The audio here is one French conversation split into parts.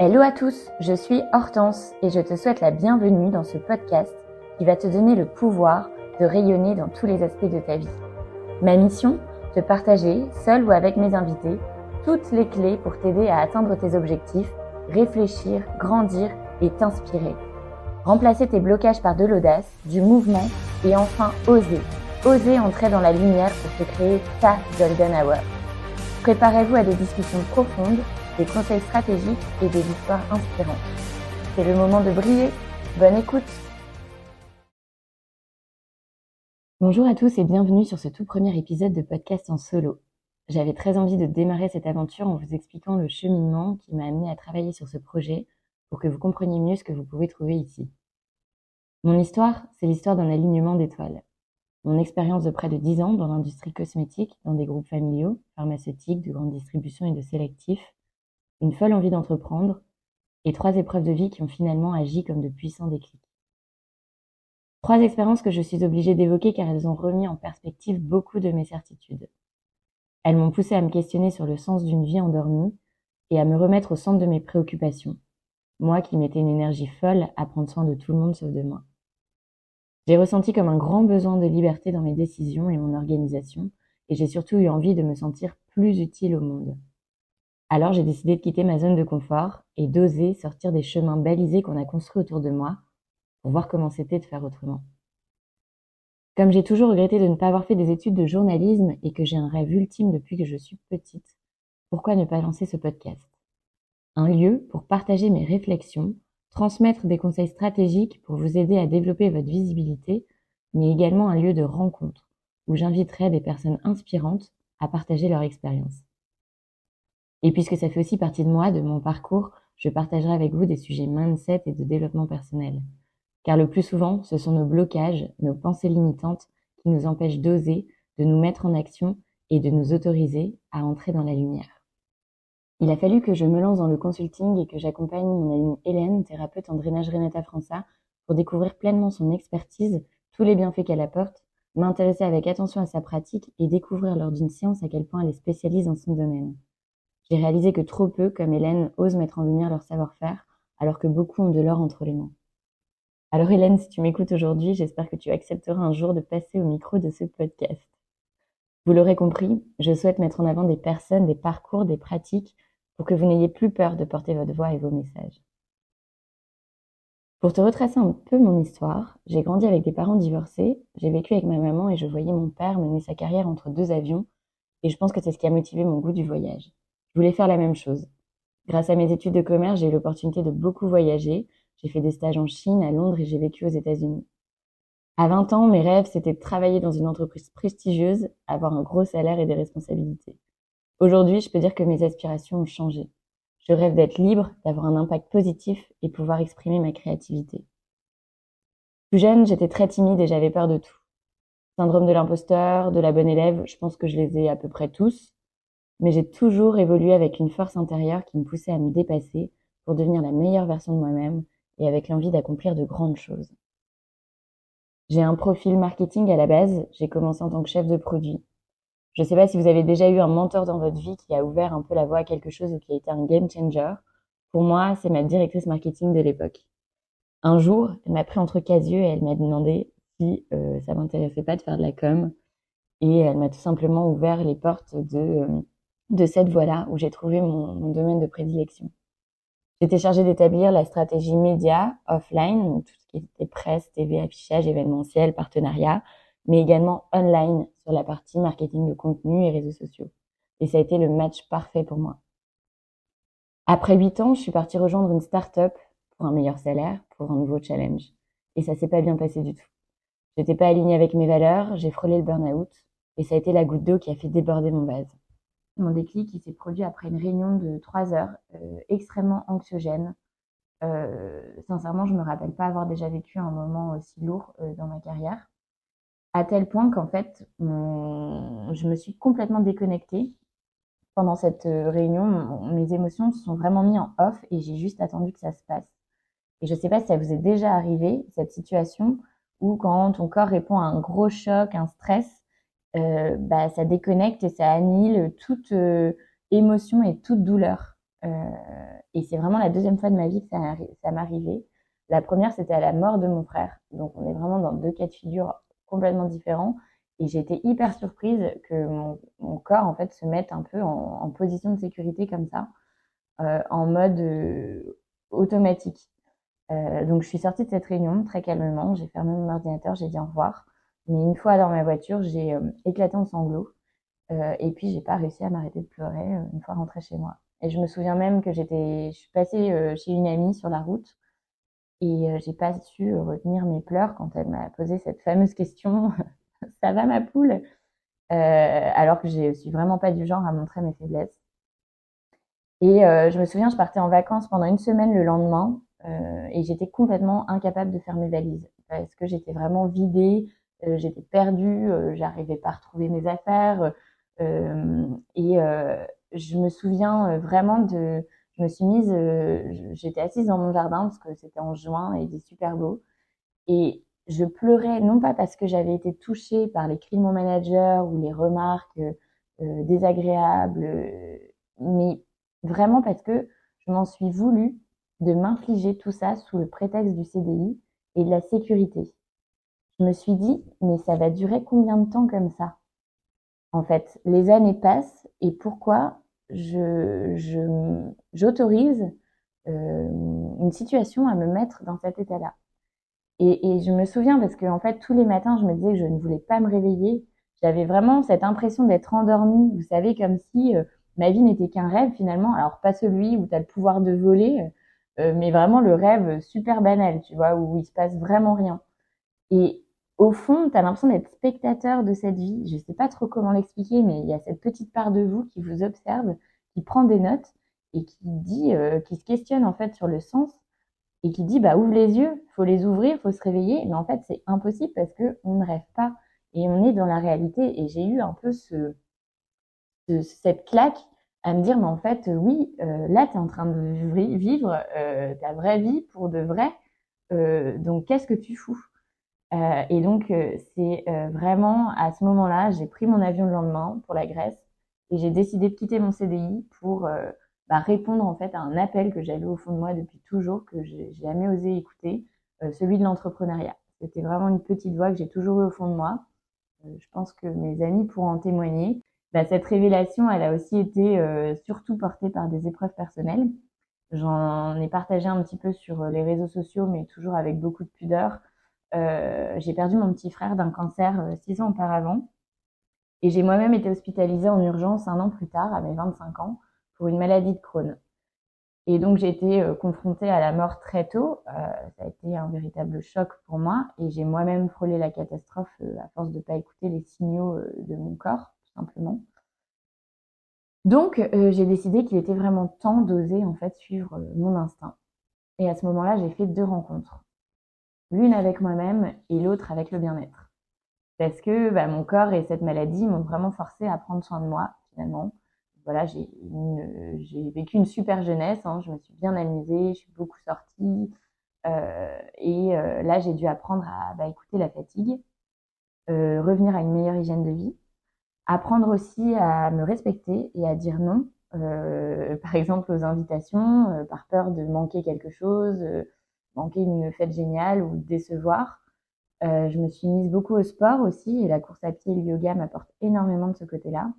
Hello à tous, je suis Hortense et je te souhaite la bienvenue dans ce podcast qui va te donner le pouvoir de rayonner dans tous les aspects de ta vie. Ma mission, te partager, seul ou avec mes invités, toutes les clés pour t'aider à atteindre tes objectifs, réfléchir, grandir et t'inspirer. Remplacer tes blocages par de l'audace, du mouvement et enfin oser. Oser entrer dans la lumière pour te créer ta golden hour. Préparez-vous à des discussions profondes des conseils stratégiques et des histoires inspirantes. C'est le moment de briller. Bonne écoute Bonjour à tous et bienvenue sur ce tout premier épisode de podcast en solo. J'avais très envie de démarrer cette aventure en vous expliquant le cheminement qui m'a amené à travailler sur ce projet pour que vous compreniez mieux ce que vous pouvez trouver ici. Mon histoire, c'est l'histoire d'un alignement d'étoiles. Mon expérience de près de 10 ans dans l'industrie cosmétique, dans des groupes familiaux, pharmaceutiques, de grande distribution et de sélectifs, une folle envie d'entreprendre, et trois épreuves de vie qui ont finalement agi comme de puissants déclics. Trois expériences que je suis obligée d'évoquer car elles ont remis en perspective beaucoup de mes certitudes. Elles m'ont poussé à me questionner sur le sens d'une vie endormie et à me remettre au centre de mes préoccupations, moi qui mettais une énergie folle à prendre soin de tout le monde sauf de moi. J'ai ressenti comme un grand besoin de liberté dans mes décisions et mon organisation, et j'ai surtout eu envie de me sentir plus utile au monde. Alors j'ai décidé de quitter ma zone de confort et d'oser sortir des chemins balisés qu'on a construits autour de moi pour voir comment c'était de faire autrement. Comme j'ai toujours regretté de ne pas avoir fait des études de journalisme et que j'ai un rêve ultime depuis que je suis petite, pourquoi ne pas lancer ce podcast? Un lieu pour partager mes réflexions, transmettre des conseils stratégiques pour vous aider à développer votre visibilité, mais également un lieu de rencontre où j'inviterai des personnes inspirantes à partager leur expérience. Et puisque ça fait aussi partie de moi, de mon parcours, je partagerai avec vous des sujets mindset et de développement personnel. Car le plus souvent, ce sont nos blocages, nos pensées limitantes qui nous empêchent d'oser, de nous mettre en action et de nous autoriser à entrer dans la lumière. Il a fallu que je me lance dans le consulting et que j'accompagne mon amie Hélène, thérapeute en drainage Renata França, pour découvrir pleinement son expertise, tous les bienfaits qu'elle apporte, m'intéresser avec attention à sa pratique et découvrir lors d'une séance à quel point elle est spécialiste dans son domaine. J'ai réalisé que trop peu, comme Hélène, osent mettre en lumière leur savoir-faire, alors que beaucoup ont de l'or entre les mains. Alors Hélène, si tu m'écoutes aujourd'hui, j'espère que tu accepteras un jour de passer au micro de ce podcast. Vous l'aurez compris, je souhaite mettre en avant des personnes, des parcours, des pratiques, pour que vous n'ayez plus peur de porter votre voix et vos messages. Pour te retracer un peu mon histoire, j'ai grandi avec des parents divorcés, j'ai vécu avec ma maman et je voyais mon père mener sa carrière entre deux avions, et je pense que c'est ce qui a motivé mon goût du voyage. Je voulais faire la même chose. Grâce à mes études de commerce, j'ai eu l'opportunité de beaucoup voyager. J'ai fait des stages en Chine, à Londres et j'ai vécu aux États-Unis. À 20 ans, mes rêves, c'était de travailler dans une entreprise prestigieuse, avoir un gros salaire et des responsabilités. Aujourd'hui, je peux dire que mes aspirations ont changé. Je rêve d'être libre, d'avoir un impact positif et pouvoir exprimer ma créativité. Plus jeune, j'étais très timide et j'avais peur de tout. Syndrome de l'imposteur, de la bonne élève, je pense que je les ai à peu près tous mais j'ai toujours évolué avec une force intérieure qui me poussait à me dépasser pour devenir la meilleure version de moi-même et avec l'envie d'accomplir de grandes choses. J'ai un profil marketing à la base, j'ai commencé en tant que chef de produit. Je ne sais pas si vous avez déjà eu un mentor dans votre vie qui a ouvert un peu la voie à quelque chose ou qui a été un game changer. Pour moi, c'est ma directrice marketing de l'époque. Un jour, elle m'a pris entre quatre et elle m'a demandé si euh, ça m'intéressait pas de faire de la com. Et elle m'a tout simplement ouvert les portes de euh, de cette voie-là où j'ai trouvé mon, domaine de prédilection. J'étais chargée d'établir la stratégie média offline, tout ce qui était presse, TV, affichage, événementiel, partenariat, mais également online sur la partie marketing de contenu et réseaux sociaux. Et ça a été le match parfait pour moi. Après huit ans, je suis partie rejoindre une start-up pour un meilleur salaire, pour un nouveau challenge. Et ça s'est pas bien passé du tout. J'étais pas alignée avec mes valeurs, j'ai frôlé le burn-out, et ça a été la goutte d'eau qui a fait déborder mon vase. Mon déclic, il s'est produit après une réunion de trois heures, euh, extrêmement anxiogène. Euh, sincèrement, je me rappelle pas avoir déjà vécu un moment aussi lourd euh, dans ma carrière, à tel point qu'en fait, je me suis complètement déconnectée pendant cette réunion. mes émotions se sont vraiment mis en off et j'ai juste attendu que ça se passe. Et je sais pas si ça vous est déjà arrivé cette situation où quand ton corps répond à un gros choc, un stress, euh, bah, ça déconnecte et ça annihile toute euh, émotion et toute douleur. et c'est vraiment la deuxième fois de ma vie que ça, ça. La première, c'était à la mort de mon frère. Donc, on est vraiment dans deux cas de figure complètement différents. Et été hyper surprise que mon, mon, corps, en fait, se mette un peu en, en position de sécurité comme ça, euh, en mode euh, automatique. Euh, donc, je suis sortie de cette réunion très calmement. J'ai fermé mon ordinateur, j'ai dit au revoir. Mais une fois dans ma voiture, j'ai euh, éclaté en sanglots. Euh, et puis, j'ai pas réussi à m'arrêter de pleurer une fois rentrée chez moi. Et je me souviens même que j'étais, je suis passée chez une amie sur la route et j'ai pas su retenir mes pleurs quand elle m'a posé cette fameuse question ça va ma poule? Euh, Alors que je suis vraiment pas du genre à montrer mes faiblesses. Et euh, je me souviens, je partais en vacances pendant une semaine le lendemain euh, et j'étais complètement incapable de faire mes valises parce que j'étais vraiment vidée, euh, j'étais perdue, euh, j'arrivais pas à retrouver mes affaires et je me souviens vraiment de, je me suis mise, j'étais assise dans mon jardin parce que c'était en juin et il était super beau et je pleurais non pas parce que j'avais été touchée par les cris de mon manager ou les remarques euh, désagréables, euh, mais vraiment parce que je m'en suis voulu de m'infliger tout ça sous le prétexte du CDI et de la sécurité. Je me suis dit, mais ça va durer combien de temps comme ça? En fait, les années passent et pourquoi je, j'autorise euh, une situation à me mettre dans cet état-là? Et, et, je me souviens parce que en fait tous les matins je me disais que je ne voulais pas me réveiller. J'avais vraiment cette impression d'être endormie, vous savez, comme si euh, ma vie n'était qu'un rêve finalement. Alors pas celui où tu as le pouvoir de voler, euh, mais vraiment le rêve super banal, tu vois, où il se passe vraiment rien. Et au fond, tu as l'impression d'être spectateur de cette vie. Je sais pas trop comment l'expliquer, mais il y a cette petite part de vous qui vous observe, qui prend des notes et qui dit, euh, qui se questionne en fait sur le sens et qui dit bah ouvre les yeux, faut les ouvrir, faut se réveiller. Mais en fait, c'est impossible parce que on ne rêve pas et on est dans la réalité. Et j'ai eu un peu ce, ce, cette claque à me dire mais en fait oui, euh, là tu es en train de vivre euh, ta vraie vie pour de vrai. Euh, donc qu'est-ce que tu fous? Euh, Et donc euh, c'est euh, vraiment à ce moment-là, j'ai pris mon avion le lendemain pour la Grèce et j'ai décidé de quitter mon CDI pour bah, répondre en fait à un appel que j'avais au fond de moi depuis toujours, que j'ai jamais osé écouter, celui de l'entrepreneuriat. C'était vraiment une petite voix que j'ai toujours eu au fond de moi. Je pense que mes amis pourront en témoigner. Bah, cette révélation, elle a aussi été surtout portée par des épreuves personnelles. J'en ai partagé un petit peu sur les réseaux sociaux, mais toujours avec beaucoup de pudeur. Euh, j'ai perdu mon petit frère d'un cancer six ans auparavant. Et j'ai moi-même été hospitalisée en urgence un an plus tard, à mes 25 ans pour une maladie de Crohn. Et donc j'ai été euh, confrontée à la mort très tôt. Euh, ça a été un véritable choc pour moi et j'ai moi-même frôlé la catastrophe euh, à force de pas écouter les signaux euh, de mon corps, tout simplement. Donc euh, j'ai décidé qu'il était vraiment temps d'oser en fait suivre euh, mon instinct. Et à ce moment-là, j'ai fait deux rencontres, l'une avec moi-même et l'autre avec le bien-être, parce que bah, mon corps et cette maladie m'ont vraiment forcé à prendre soin de moi finalement voilà, j'ai vécu une super jeunesse. Hein, je me suis bien amusée, je suis beaucoup sortie. Euh, et euh, là, j'ai dû apprendre à bah, écouter la fatigue, euh, revenir à une meilleure hygiène de vie, apprendre aussi à me respecter et à dire non, par exemple aux invitations, par peur de manquer quelque chose, manquer une fête géniale ou décevoir. je me suis mise beaucoup au sport aussi et la course à pied et le yoga m'apportent énormément de ce côté-là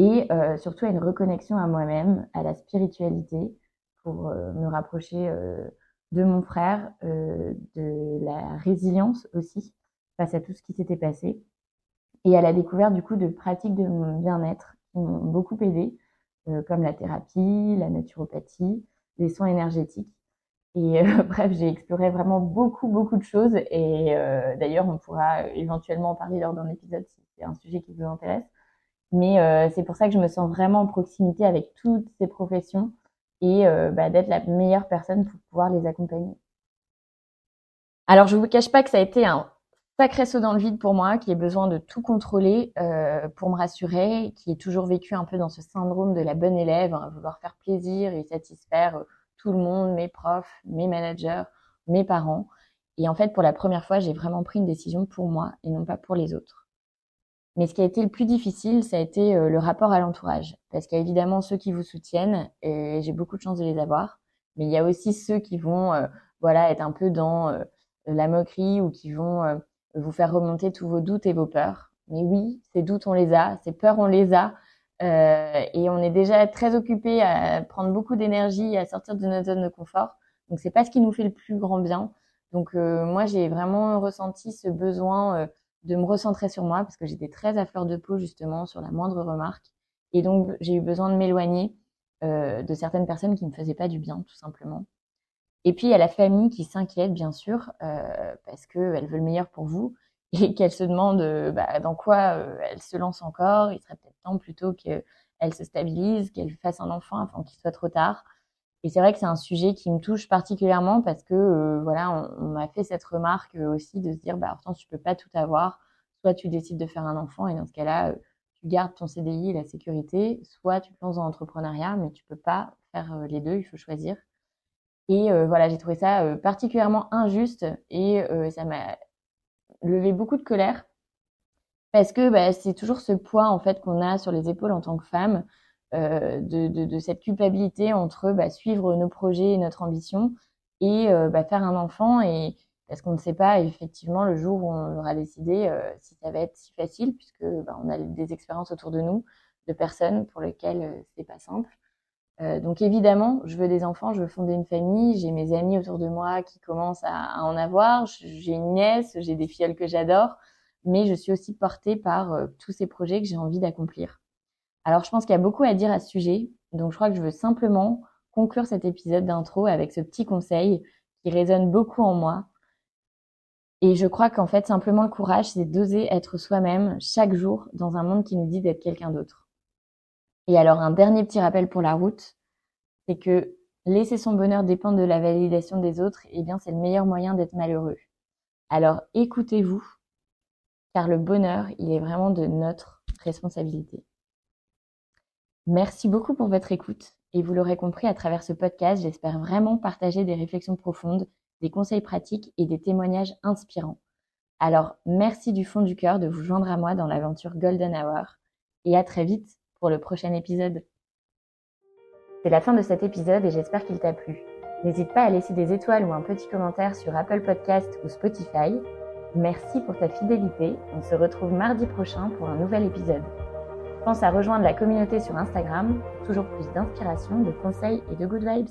et euh, surtout à une reconnexion à moi-même, à la spiritualité, pour euh, me rapprocher euh, de mon frère, euh, de la résilience aussi face à tout ce qui s'était passé, et à la découverte du coup de pratiques de bien-être qui m'ont beaucoup aidé, euh, comme la thérapie, la naturopathie, les soins énergétiques. Et euh, bref, j'ai exploré vraiment beaucoup, beaucoup de choses. Et d'ailleurs, on pourra éventuellement en parler lors d'un épisode si c'est un sujet qui vous intéresse. Mais euh, c'est pour ça que je me sens vraiment en proximité avec toutes ces professions et euh, bah, d'être la meilleure personne pour pouvoir les accompagner. Alors, je vous cache pas que ça a été un sacré saut dans le vide pour moi, qui ai besoin de tout contrôler euh, pour me rassurer, qui est toujours vécu un peu dans ce syndrome de la bonne élève, hein, vouloir faire plaisir et satisfaire euh, tout le monde, mes profs, mes managers, mes parents. Et en fait, pour la première fois, j'ai vraiment pris une décision pour moi et non pas pour les autres. Mais ce qui a été le plus difficile, ça a été le rapport à l'entourage. Parce qu'il y a évidemment ceux qui vous soutiennent, et j'ai beaucoup de chance de les avoir. Mais il y a aussi ceux qui vont voilà, être un peu dans la moquerie ou qui vont vous faire remonter tous vos doutes et vos peurs. Mais oui, ces doutes, on les a, ces peurs, on les a. Euh, et on est déjà très occupé à prendre beaucoup d'énergie, à sortir de notre zone de confort. Donc c'est pas ce qui nous fait le plus grand bien. Donc euh, moi j'ai vraiment ressenti ce besoin euh, de me recentrer sur moi parce que j'étais très à fleur de peau justement sur la moindre remarque. Et donc j'ai eu besoin de m'éloigner de certaines personnes qui me faisaient pas du bien tout simplement. Et puis il y a la famille qui s'inquiète bien sûr parce qu'elle veut le meilleur pour vous et qu'elle se demande bah, dans quoi elle se lance encore. Temps plutôt qu'elle se stabilise, qu'elle fasse un enfant avant qu'il soit trop tard. Et c'est vrai que c'est un sujet qui me touche particulièrement parce que euh, voilà, on, m'a fait cette remarque aussi de se dire bah pourtant tu peux pas tout avoir, soit tu décides de faire un enfant et dans ce cas-là euh, tu gardes ton CDI et la sécurité, soit tu te lances dans l'entrepreneuriat mais tu peux pas faire euh, les deux, il faut choisir. Et voilà, j'ai trouvé ça particulièrement injuste et ça m'a levé beaucoup de colère parce que bah, c'est toujours ce poids en fait qu'on a sur les épaules en tant que femme euh, de, de, de, cette culpabilité entre bah, suivre nos projets et notre ambition et euh, bah, faire un enfant et parce qu'on ne sait pas effectivement le jour où on aura décidé euh, si ça va être si facile puisque bah, on a des expériences autour de nous de personnes pour lesquelles euh, c'est pas simple. donc évidemment, je veux des enfants, je veux fonder une famille, j'ai mes amis autour de moi qui commencent à, à en avoir, j'ai une nièce, j'ai des filles que j'adore mais je suis aussi portée par euh, tous ces projets que j'ai envie d'accomplir. Alors je pense qu'il y a beaucoup à dire à ce sujet, donc je crois que je veux simplement conclure cet épisode d'intro avec ce petit conseil qui résonne beaucoup en moi. Et je crois qu'en fait, simplement le courage, c'est d'oser être soi-même chaque jour dans un monde qui nous dit d'être quelqu'un d'autre. Et alors, un dernier petit rappel pour la route, c'est que laisser son bonheur dépendre de la validation des autres, eh bien, c'est le meilleur moyen d'être malheureux. Alors, écoutez-vous, car le bonheur, il est vraiment de notre responsabilité. Merci beaucoup pour votre écoute et vous l'aurez compris à travers ce podcast, j'espère vraiment partager des réflexions profondes, des conseils pratiques et des témoignages inspirants. Alors, merci du fond du cœur de vous joindre à moi dans l'aventure Golden Hour et à très vite pour le prochain épisode. C'est la fin de cet épisode et j'espère qu'il t'a plu. N'hésite pas à laisser des étoiles ou un petit commentaire sur Apple Podcast ou Spotify Merci pour ta fidélité. On se retrouve mardi prochain pour un nouvel épisode. Pense à rejoindre la communauté sur Instagram toujours plus d'inspiration, de conseils et de good vibes.